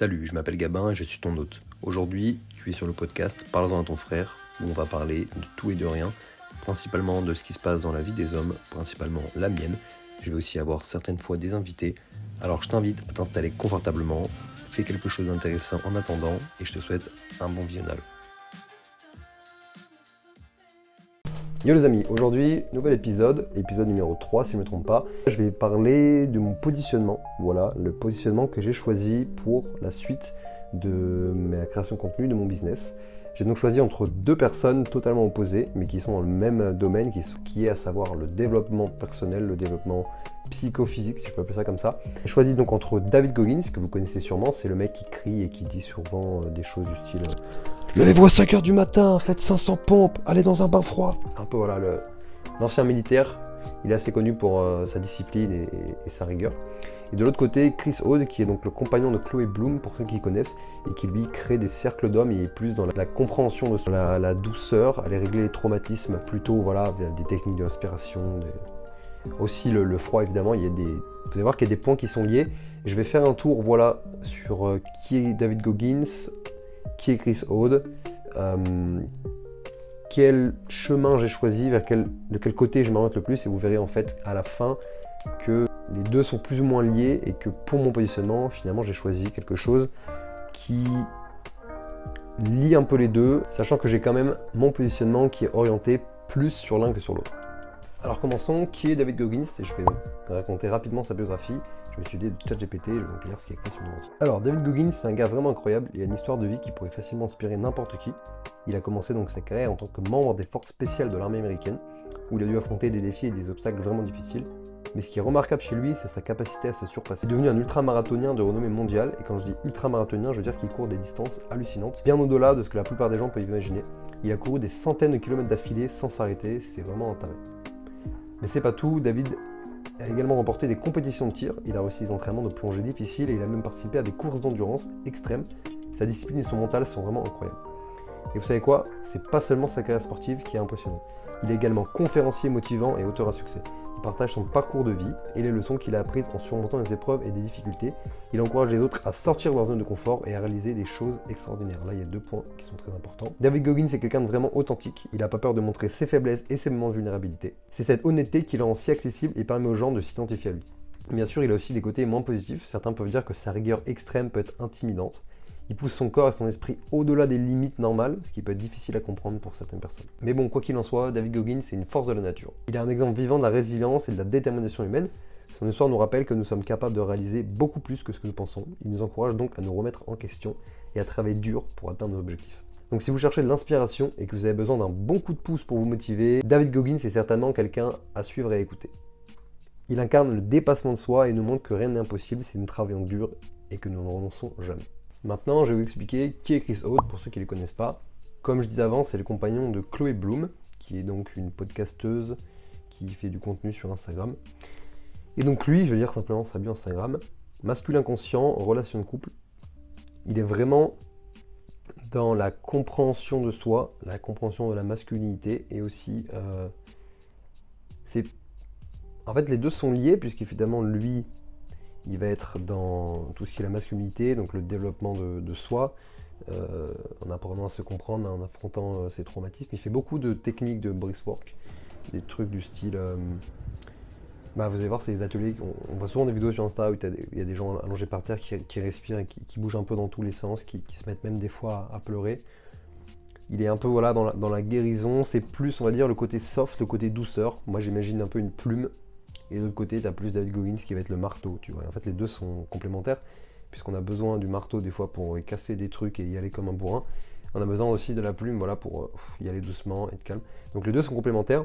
Salut, je m'appelle Gabin et je suis ton hôte. Aujourd'hui, tu es sur le podcast Parle-en à ton frère, où on va parler de tout et de rien, principalement de ce qui se passe dans la vie des hommes, principalement la mienne. Je vais aussi avoir certaines fois des invités. Alors je t'invite à t'installer confortablement, fais quelque chose d'intéressant en attendant et je te souhaite un bon visionnage. Yo les amis, aujourd'hui, nouvel épisode, épisode numéro 3 si je ne me trompe pas. Je vais parler de mon positionnement, voilà, le positionnement que j'ai choisi pour la suite de ma création de contenu, de mon business. J'ai donc choisi entre deux personnes totalement opposées, mais qui sont dans le même domaine, qui, qui est à savoir le développement personnel, le développement psychophysique, si je peux appeler ça comme ça. J'ai choisi donc entre David Goggins, que vous connaissez sûrement, c'est le mec qui crie et qui dit souvent euh, des choses du style Levez-vous à 5h du matin, faites 500 pompes, allez dans un bain froid. Un peu voilà, l'ancien militaire, il est assez connu pour euh, sa discipline et, sa rigueur. Et de l'autre côté, Chris Aude, qui est donc le compagnon de Chloé Bloom, pour ceux qui connaissent, et qui lui crée des cercles d'hommes, il est plus dans la, compréhension de la, la, douceur, aller régler les traumatismes, plutôt voilà, via des techniques d'inspiration. Aussi le, froid évidemment, il y a des. Vous allez voir qu'il y a des points qui sont liés. Je vais faire un tour voilà, sur euh, qui est David Goggins, qui est Chris Aude, euh, quel chemin j'ai choisi, vers de quel côté je m'oriente le plus, et vous verrez en fait à la fin que les deux sont plus ou moins liés et que pour mon positionnement, finalement, j'ai choisi quelque chose qui lie un peu les deux, sachant que j'ai quand même mon positionnement qui est orienté plus sur l'un que sur l'autre. Alors commençons, qui est David Goggins? Je vais raconter rapidement sa biographie. Je me suis de ChatGPT, je vais lire ce qui est écrit sur mon Alors David Goggins, c'est un gars vraiment incroyable. Il a une histoire de vie qui pourrait facilement inspirer n'importe qui. Il a commencé donc sa carrière en tant que membre des forces spéciales de l'armée américaine, où il a dû affronter des défis et des obstacles vraiment difficiles. Mais ce qui est remarquable chez lui, c'est sa capacité à se surpasser. Il est devenu un ultramarathonien de renommée mondiale, et quand je dis ultramarathonien, je veux dire qu'il court des distances hallucinantes, bien au-delà de ce que la plupart des gens peuvent imaginer. Il a couru des centaines de kilomètres d'affilée sans s'arrêter, c'est vraiment un. Mais c'est pas tout, David a également remporté des compétitions de tir, il a réussi des entraînements de plongée difficiles et il a même participé à des courses d'endurance extrêmes. Sa discipline et son mental sont vraiment incroyables. Et vous savez quoi? C'est pas seulement sa carrière sportive qui est impressionnante. Il est également conférencier motivant et auteur à succès partage son parcours de vie et les leçons qu'il a apprises en surmontant les épreuves et des difficultés. Il encourage les autres à sortir de leur zone de confort et à réaliser des choses extraordinaires. Là, il y a deux points qui sont très importants. David Goggins est quelqu'un de vraiment authentique. Il n'a pas peur de montrer ses faiblesses et ses moments de vulnérabilité. C'est cette honnêteté qui le rend si accessible et permet aux gens de s'identifier à lui. Bien sûr, il a aussi des côtés moins positifs. Certains peuvent dire que sa rigueur extrême peut être intimidante. Il pousse son corps et son esprit au-delà des limites normales, ce qui peut être difficile à comprendre pour certaines personnes. Mais bon, quoi qu'il en soit, David Goggins, c'est une force de la nature. Il est un exemple vivant de la résilience et de la détermination humaine. Son histoire nous rappelle que nous sommes capables de réaliser beaucoup plus que ce que nous pensons. Il nous encourage donc à nous remettre en question et à travailler dur pour atteindre nos objectifs. Donc si vous cherchez de l'inspiration et que vous avez besoin d'un bon coup de pouce pour vous motiver, David Goggins est certainement quelqu'un à suivre et à écouter. Il incarne le dépassement de soi et nous montre que rien n'est impossible si nous travaillons dur et que nous ne renonçons jamais. Maintenant, je vais vous expliquer qui est Chris Haute pour ceux qui ne les connaissent pas. Comme je disais avant, c'est le compagnon de Chloé Bloom, qui est donc une podcasteuse qui fait du contenu sur Instagram. Et donc lui, je vais dire simplement sa bio Instagram, masculin conscient, relation de couple. Il est vraiment dans la compréhension de soi, la compréhension de la masculinité et aussi euh, c'est en fait les deux sont liés puisqu'évidemment lui il va être dans tout ce qui est la masculinité, donc le développement de, soi, euh, en apprenant à se comprendre, en affrontant euh, ses traumatismes. Il fait beaucoup de techniques de work, des trucs du style. Euh, bah, vous allez voir, c'est des ateliers. On, voit souvent des vidéos sur Insta où il y a des gens allongés par terre qui, respirent et qui, bougent un peu dans tous les sens, qui, se mettent même des fois à, pleurer. Il est un peu voilà, dans la guérison. C'est plus, on va dire, le côté soft, le côté douceur. Moi, j'imagine un peu une plume et de l'autre côté, tu as plus David Goggins qui va être le marteau, tu vois. en fait, les deux sont complémentaires, puisqu'on a besoin du marteau des fois pour casser des trucs et y aller comme un bourrin. On a besoin aussi de la plume, voilà, pour euh, y aller doucement, être calme. Donc les deux sont complémentaires.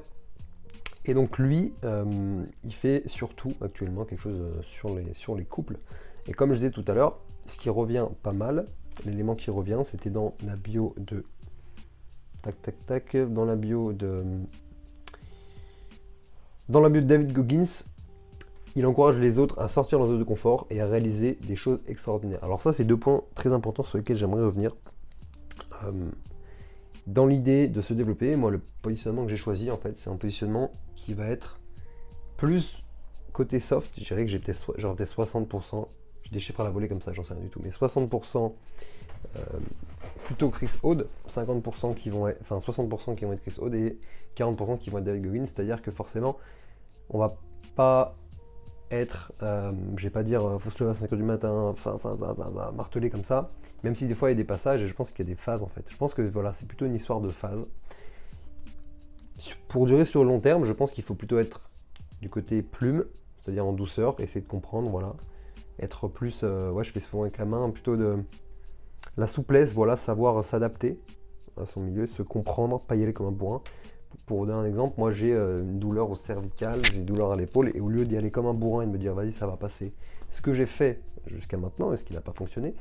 Et donc lui, euh, il fait surtout actuellement quelque chose euh, sur les, sur les couples. Et comme je disais tout à l'heure, ce qui revient pas mal, l'élément qui revient, c'était dans la bio de... Tac, tac, tac, dans la bio de dans la de David Goggins, il encourage les autres à sortir de leur zone de confort et à réaliser des choses extraordinaires. Alors ça, c'est deux points très importants sur lesquels j'aimerais revenir. Euh, dans l'idée de se développer, moi, le positionnement que j'ai choisi, en fait, c'est un positionnement qui va être plus côté soft. Je dirais que j'ai peut-être 60%, je des la volée comme ça, j'en sais rien du tout, mais 60% plutôt Chris Aude, 50% qui vont être, enfin 60% qui vont être Chris Aude et 40% qui vont être David Goggins, c'est-à-dire que forcément, on va pas être, euh, je vais pas dire faut se lever à 5h du matin, marteler comme ça, même si des fois il y a des passages et je pense qu'il y a des phases en fait. Je pense que voilà, c'est plutôt une histoire de phase. Pour durer sur le long terme, je pense qu'il faut plutôt être du côté plume, c'est-à-dire en douceur, essayer de comprendre, voilà. Être plus, euh, ouais, je fais souvent avec la main, plutôt de la souplesse, voilà, savoir s'adapter à son milieu, se comprendre, pas y aller comme un bourrin. Pour donner un exemple, moi j'ai euh, une douleur au cervical, j'ai une douleur à l'épaule, et au lieu d'y aller comme un bourrin et de me dire vas-y ça va passer, ce que j'ai fait jusqu'à maintenant, et ce qui n'a pas fonctionné,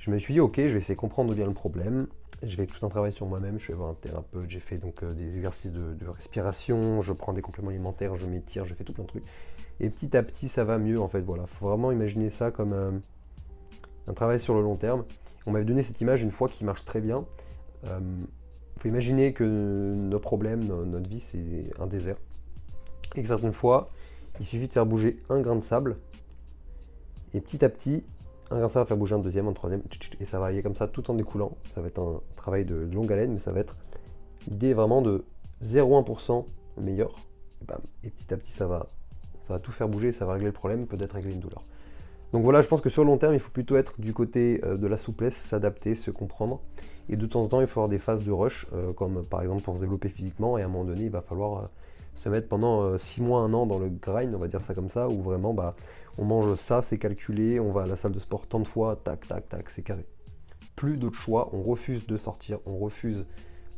je me suis dit ok, je vais essayer de comprendre vient le problème, je vais tout un travail sur moi-même, je vais voir un thérapeute, j'ai fait donc euh, des exercices de, respiration, je prends des compléments alimentaires, je m'étire, je fais tout plein de trucs. Et petit à petit ça va mieux en fait, voilà. Faut vraiment imaginer ça comme euh, un travail sur le long terme. On m'avait donné cette image une fois qui marche très bien. Il euh, faut imaginer que nos problèmes, notre vie, c'est un désert. Et que certaines fois, il suffit de faire bouger un grain de sable. Et petit à petit, un grain de sable va faire bouger un deuxième, un troisième, et ça va aller comme ça tout en découlant. Ça va être un travail de longue haleine, mais ça va être l'idée vraiment de 0,1% meilleur. Et, petit à petit, ça va, ça va tout faire bouger, ça va régler le problème, peut-être régler une douleur. Donc voilà, je pense que sur le long terme, il faut plutôt être du côté euh, de la souplesse, s'adapter, se comprendre. Et de temps en temps, il faut avoir des phases de rush, euh, comme par exemple pour se développer physiquement. Et à un moment donné, il va falloir euh, se mettre pendant 6 mois, 1 an dans le grind, on va dire ça comme ça, où vraiment bah, on mange ça, c'est calculé, on va à la salle de sport tant de fois, tac, tac, tac, c'est carré. Plus d'autres choix, on refuse de sortir, on refuse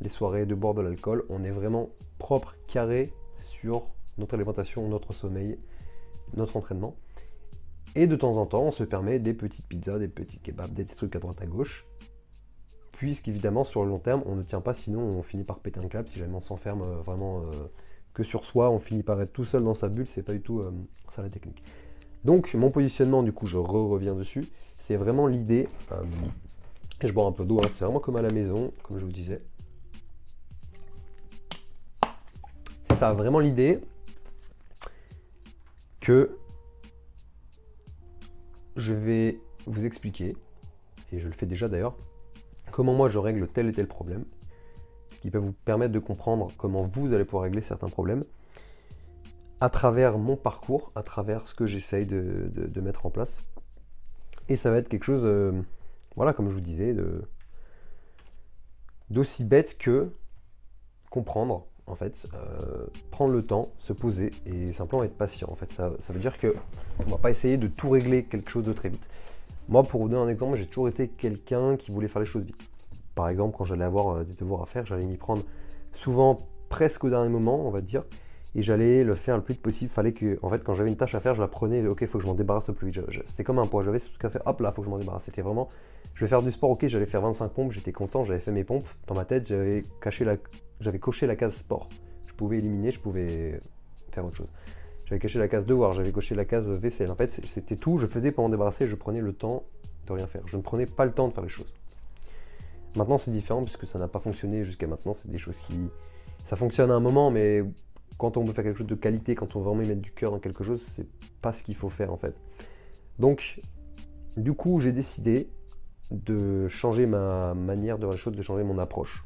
les soirées, de boire de l'alcool. On est vraiment propre, carré sur notre alimentation, notre sommeil, notre entraînement. Et de temps en temps, on se permet des petites pizzas, des petits kebabs, des petits trucs à droite à gauche. Puisqu'évidemment, sur le long terme, on ne tient pas, sinon on finit par péter un câble. Si jamais on s'enferme euh, vraiment euh, que sur soi, on finit par être tout seul dans sa bulle. C'est pas du tout euh, ça la technique. Donc, mon positionnement, du coup, je reviens dessus. C'est vraiment l'idée. et je bois un peu d'eau, hein, c'est vraiment comme à la maison, comme je vous disais. C'est ça, vraiment l'idée que je vais vous expliquer, et je le fais déjà d'ailleurs, comment moi je règle tel et tel problème, ce qui peut vous permettre de comprendre comment vous allez pouvoir régler certains problèmes à travers mon parcours, à travers ce que j'essaye de, mettre en place. Et ça va être quelque chose, euh, voilà, comme je vous disais, d'aussi bête que comprendre en fait, euh, prendre le temps, se poser et simplement être patient. En fait, ça, veut dire que on va pas essayer de tout régler quelque chose de très vite. Moi, pour vous donner un exemple, j'ai toujours été quelqu'un qui voulait faire les choses vite. Par exemple, quand j'allais avoir euh, des devoirs à faire, j'allais m'y prendre souvent presque au dernier moment, on va dire, et j'allais le faire le plus vite possible. Fallait que, en fait, quand j'avais une tâche à faire, je la prenais, ok, faut que je m'en débarrasse le plus vite. C'était comme un poids, j'avais ce truc à faire, hop là, faut que je m'en débarrasse. C'était vraiment, je vais faire du sport, ok, j'allais faire 25 pompes, j'étais content, j'avais fait mes pompes. Dans ma tête, j'avais caché la, j'avais coché la case sport. Je pouvais éliminer, je pouvais faire autre chose. J'avais caché la case devoir, j'avais coché la case vaisselle. En fait, c'était tout. Je faisais pour m'en débarrasser, je prenais le temps de rien faire. Je ne prenais pas le temps de faire les choses. Maintenant, c'est différent puisque ça n'a pas fonctionné jusqu'à maintenant. C'est des choses qui. Ça fonctionne à un moment, mais quand on veut faire quelque chose de qualité, quand on veut vraiment mettre du cœur dans quelque chose, c'est pas ce qu'il faut faire en fait. Donc, du coup, j'ai décidé de changer ma manière de voir les choses, de changer mon approche.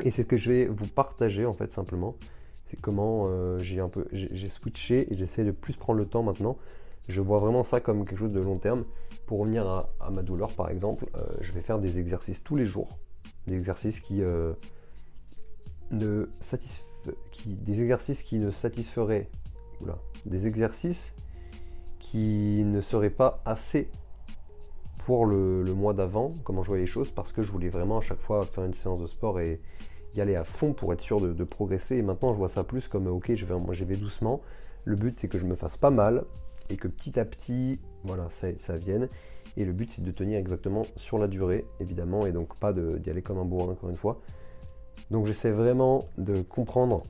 Et c'est ce que je vais vous partager en fait simplement. C'est comment euh, j'ai un peu j'ai switché et j'essaie de plus prendre le temps maintenant. Je vois vraiment ça comme quelque chose de long terme. Pour revenir à, ma douleur par exemple, euh, je vais faire des exercices tous les jours. Des exercices qui euh, ne des exercices qui ne satisferaient des exercices qui ne seraient pas assez pour le, mois d'avant, comment je voyais les choses, parce que je voulais vraiment à chaque fois faire une séance de sport et y aller à fond pour être sûr de, progresser. Et maintenant, je vois ça plus comme ok, je vais, vais doucement. Le but, c'est que je me fasse pas mal et que petit à petit, voilà, ça, ça vienne. Et le but, c'est de tenir exactement sur la durée, évidemment, et donc pas d'y aller comme un bourrin, encore une fois. Donc, j'essaie vraiment de comprendre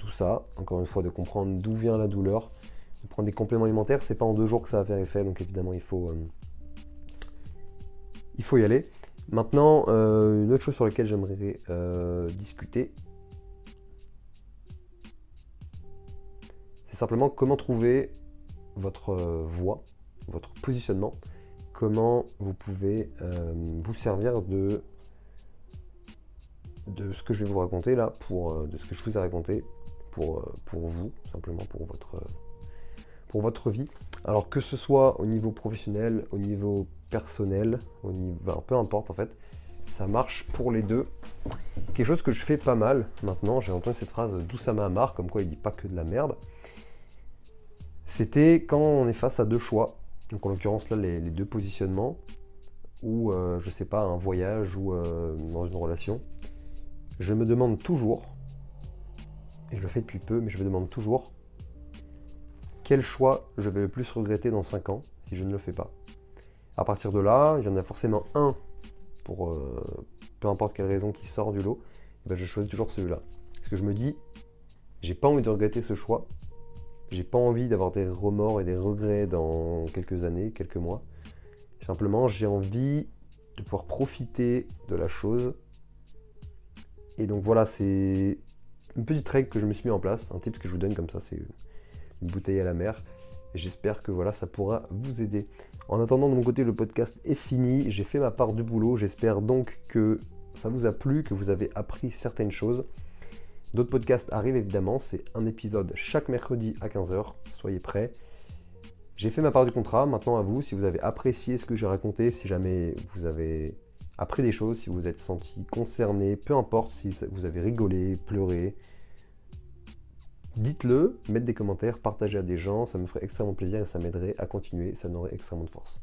tout ça, encore une fois, de comprendre d'où vient la douleur, de prendre des compléments alimentaires. C'est pas en deux jours que ça va faire effet, donc évidemment, il faut. Euh, il faut y aller. Maintenant, euh, une autre chose sur laquelle j'aimerais euh, discuter, c'est simplement comment trouver votre voie votre positionnement, comment vous pouvez vous servir de, de ce que je vais vous raconter là, pour, euh, de ce que je vous ai raconté pour, euh, pour vous, simplement pour votre, pour votre vie. Alors que ce soit au niveau professionnel, au niveau personnel, au niveau, peu importe en fait, ça marche pour les deux. Quelque chose que je fais pas mal maintenant, j'ai entendu cette phrase d'où ça m'a marre, comme quoi il dit pas que de la merde. C'était quand on est face à deux choix, donc en l'occurrence là les, deux positionnements, ou euh, je sais pas, un voyage ou dans une relation, je me demande toujours, et je le fais depuis peu, mais je me demande toujours quel choix je vais le plus regretter dans 5 ans si je ne le fais pas. À partir de là, il y en a forcément un pour euh, peu importe quelle raison qui sort du lot, ben je choisis toujours celui-là. Parce que je me dis, j'ai pas envie de regretter ce choix, j'ai pas envie d'avoir des remords et des regrets dans quelques années, quelques mois. Simplement, j'ai envie de pouvoir profiter de la chose. Et donc voilà, c'est une petite règle que je me suis mis en place, un tip que je vous donne comme ça, c'est une bouteille à la mer. J'espère que voilà, ça pourra vous aider. En attendant, de mon côté, le podcast est fini. J'ai fait ma part du boulot. J'espère donc que ça vous a plu, que vous avez appris certaines choses. D'autres podcasts arrivent évidemment, c'est un épisode chaque mercredi à 15h, soyez prêts. J'ai fait ma part du contrat, maintenant à vous, si vous avez apprécié ce que j'ai raconté, si jamais vous avez appris des choses, si vous êtes senti concerné, peu importe si vous avez rigolé, pleuré, dites-le, mettez des commentaires, partagez à des gens, ça me ferait extrêmement plaisir et ça m'aiderait à continuer, ça m'aurait extrêmement de force.